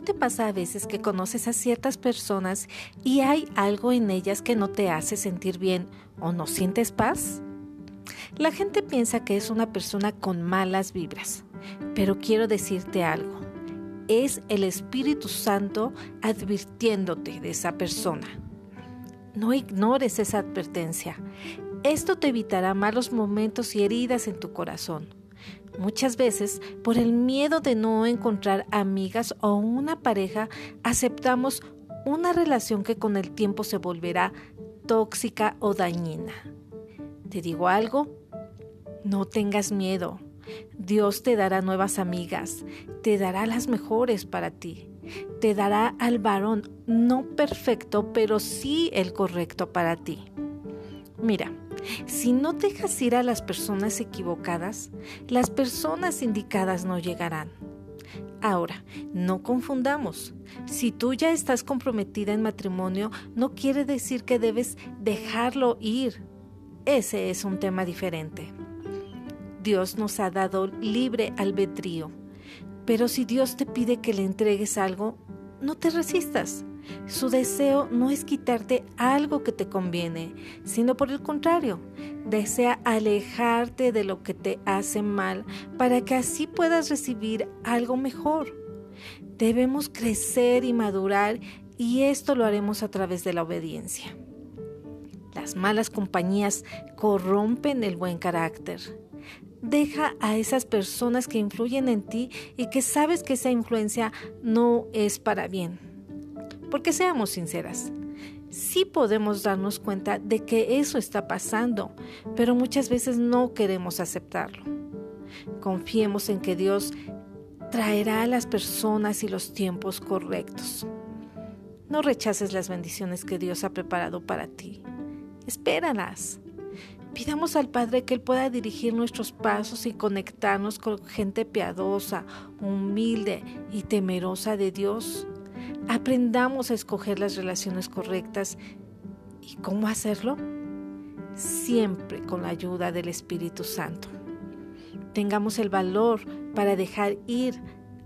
¿No te pasa a veces que conoces a ciertas personas y hay algo en ellas que no te hace sentir bien o no sientes paz? La gente piensa que es una persona con malas vibras, pero quiero decirte algo. Es el Espíritu Santo advirtiéndote de esa persona. No ignores esa advertencia. Esto te evitará malos momentos y heridas en tu corazón. Muchas veces, por el miedo de no encontrar amigas o una pareja, aceptamos una relación que con el tiempo se volverá tóxica o dañina. ¿Te digo algo? No tengas miedo. Dios te dará nuevas amigas, te dará las mejores para ti, te dará al varón no perfecto, pero sí el correcto para ti. Mira, si no dejas ir a las personas equivocadas, las personas indicadas no llegarán. Ahora, no confundamos. Si tú ya estás comprometida en matrimonio, no quiere decir que debes dejarlo ir. Ese es un tema diferente. Dios nos ha dado libre albedrío, pero si Dios te pide que le entregues algo, no te resistas. Su deseo no es quitarte algo que te conviene, sino por el contrario, desea alejarte de lo que te hace mal para que así puedas recibir algo mejor. Debemos crecer y madurar y esto lo haremos a través de la obediencia. Las malas compañías corrompen el buen carácter. Deja a esas personas que influyen en ti y que sabes que esa influencia no es para bien porque seamos sinceras, sí podemos darnos cuenta de que eso está pasando, pero muchas veces no queremos aceptarlo. Confiemos en que Dios traerá a las personas y los tiempos correctos. No rechaces las bendiciones que Dios ha preparado para ti. Espéralas. Pidamos al Padre que Él pueda dirigir nuestros pasos y conectarnos con gente piadosa, humilde y temerosa de Dios Aprendamos a escoger las relaciones correctas. ¿Y cómo hacerlo? Siempre con la ayuda del Espíritu Santo. Tengamos el valor para dejar ir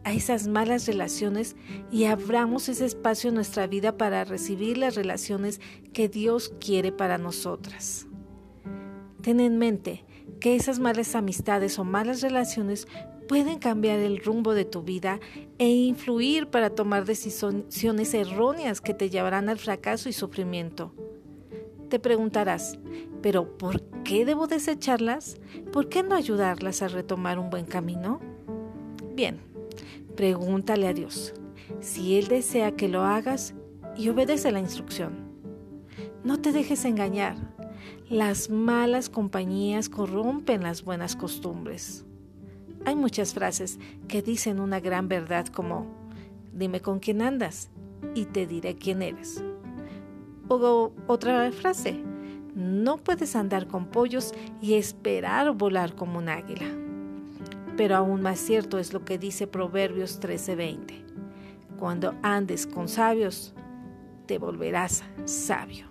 a esas malas relaciones y abramos ese espacio en nuestra vida para recibir las relaciones que Dios quiere para nosotras. Ten en mente que esas malas amistades o malas relaciones pueden cambiar el rumbo de tu vida e influir para tomar decisiones erróneas que te llevarán al fracaso y sufrimiento. Te preguntarás, ¿pero por qué debo desecharlas? ¿Por qué no ayudarlas a retomar un buen camino? Bien, pregúntale a Dios si Él desea que lo hagas y obedece la instrucción. No te dejes engañar. Las malas compañías corrompen las buenas costumbres. Hay muchas frases que dicen una gran verdad como, dime con quién andas y te diré quién eres. O otra frase, no puedes andar con pollos y esperar volar como un águila. Pero aún más cierto es lo que dice Proverbios 13:20. Cuando andes con sabios, te volverás sabio.